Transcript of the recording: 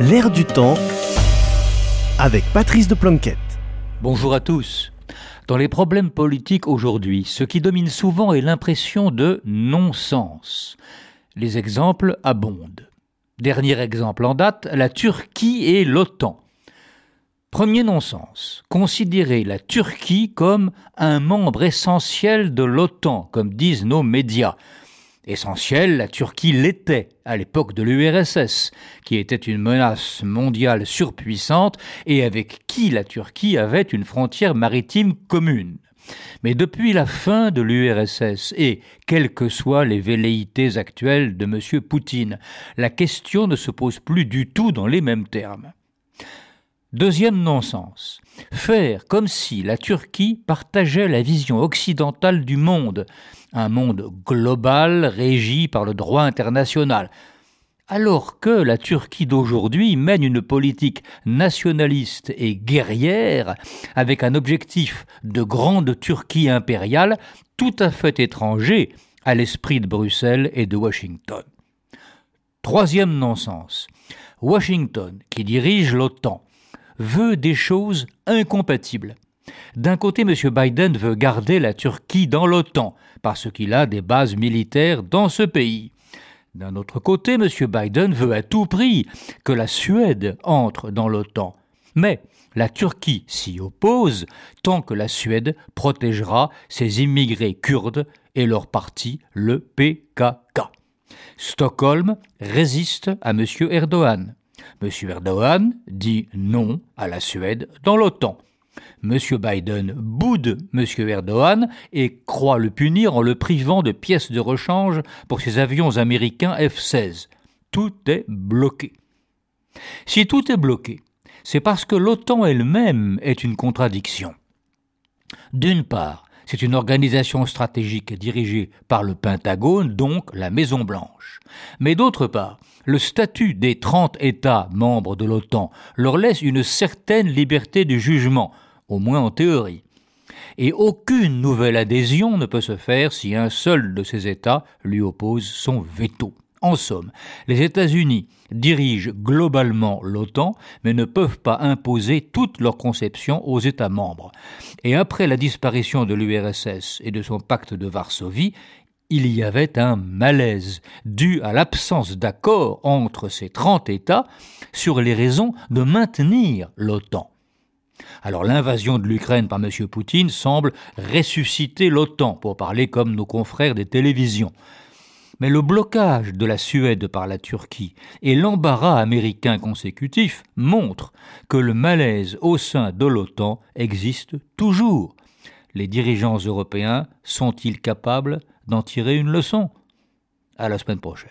L'air du temps avec Patrice de Planquette. Bonjour à tous. Dans les problèmes politiques aujourd'hui, ce qui domine souvent est l'impression de non-sens. Les exemples abondent. Dernier exemple en date, la Turquie et l'OTAN. Premier non-sens, considérer la Turquie comme un membre essentiel de l'OTAN, comme disent nos médias. Essentiel, la Turquie l'était à l'époque de l'URSS, qui était une menace mondiale surpuissante et avec qui la Turquie avait une frontière maritime commune. Mais depuis la fin de l'URSS et quelles que soient les velléités actuelles de M. Poutine, la question ne se pose plus du tout dans les mêmes termes. Deuxième non-sens. Faire comme si la Turquie partageait la vision occidentale du monde, un monde global régi par le droit international, alors que la Turquie d'aujourd'hui mène une politique nationaliste et guerrière avec un objectif de grande Turquie impériale tout à fait étranger à l'esprit de Bruxelles et de Washington. Troisième non-sens. Washington, qui dirige l'OTAN, veut des choses incompatibles. D'un côté, M. Biden veut garder la Turquie dans l'OTAN, parce qu'il a des bases militaires dans ce pays. D'un autre côté, M. Biden veut à tout prix que la Suède entre dans l'OTAN. Mais la Turquie s'y oppose tant que la Suède protégera ses immigrés kurdes et leur parti, le PKK. Stockholm résiste à M. Erdogan. M. Erdogan dit non à la Suède dans l'OTAN. M. Biden boude M. Erdogan et croit le punir en le privant de pièces de rechange pour ses avions américains F-16. Tout est bloqué. Si tout est bloqué, c'est parce que l'OTAN elle-même est une contradiction. D'une part, c'est une organisation stratégique dirigée par le Pentagone, donc la Maison Blanche. Mais d'autre part, le statut des 30 États membres de l'OTAN leur laisse une certaine liberté de jugement, au moins en théorie. Et aucune nouvelle adhésion ne peut se faire si un seul de ces États lui oppose son veto. En somme, les États-Unis dirigent globalement l'OTAN, mais ne peuvent pas imposer toute leur conception aux États membres. Et après la disparition de l'URSS et de son pacte de Varsovie, il y avait un malaise dû à l'absence d'accord entre ces 30 États sur les raisons de maintenir l'OTAN. Alors l'invasion de l'Ukraine par M. Poutine semble ressusciter l'OTAN, pour parler comme nos confrères des télévisions. Mais le blocage de la Suède par la Turquie et l'embarras américain consécutif montrent que le malaise au sein de l'OTAN existe toujours. Les dirigeants européens sont-ils capables d'en tirer une leçon? À la semaine prochaine.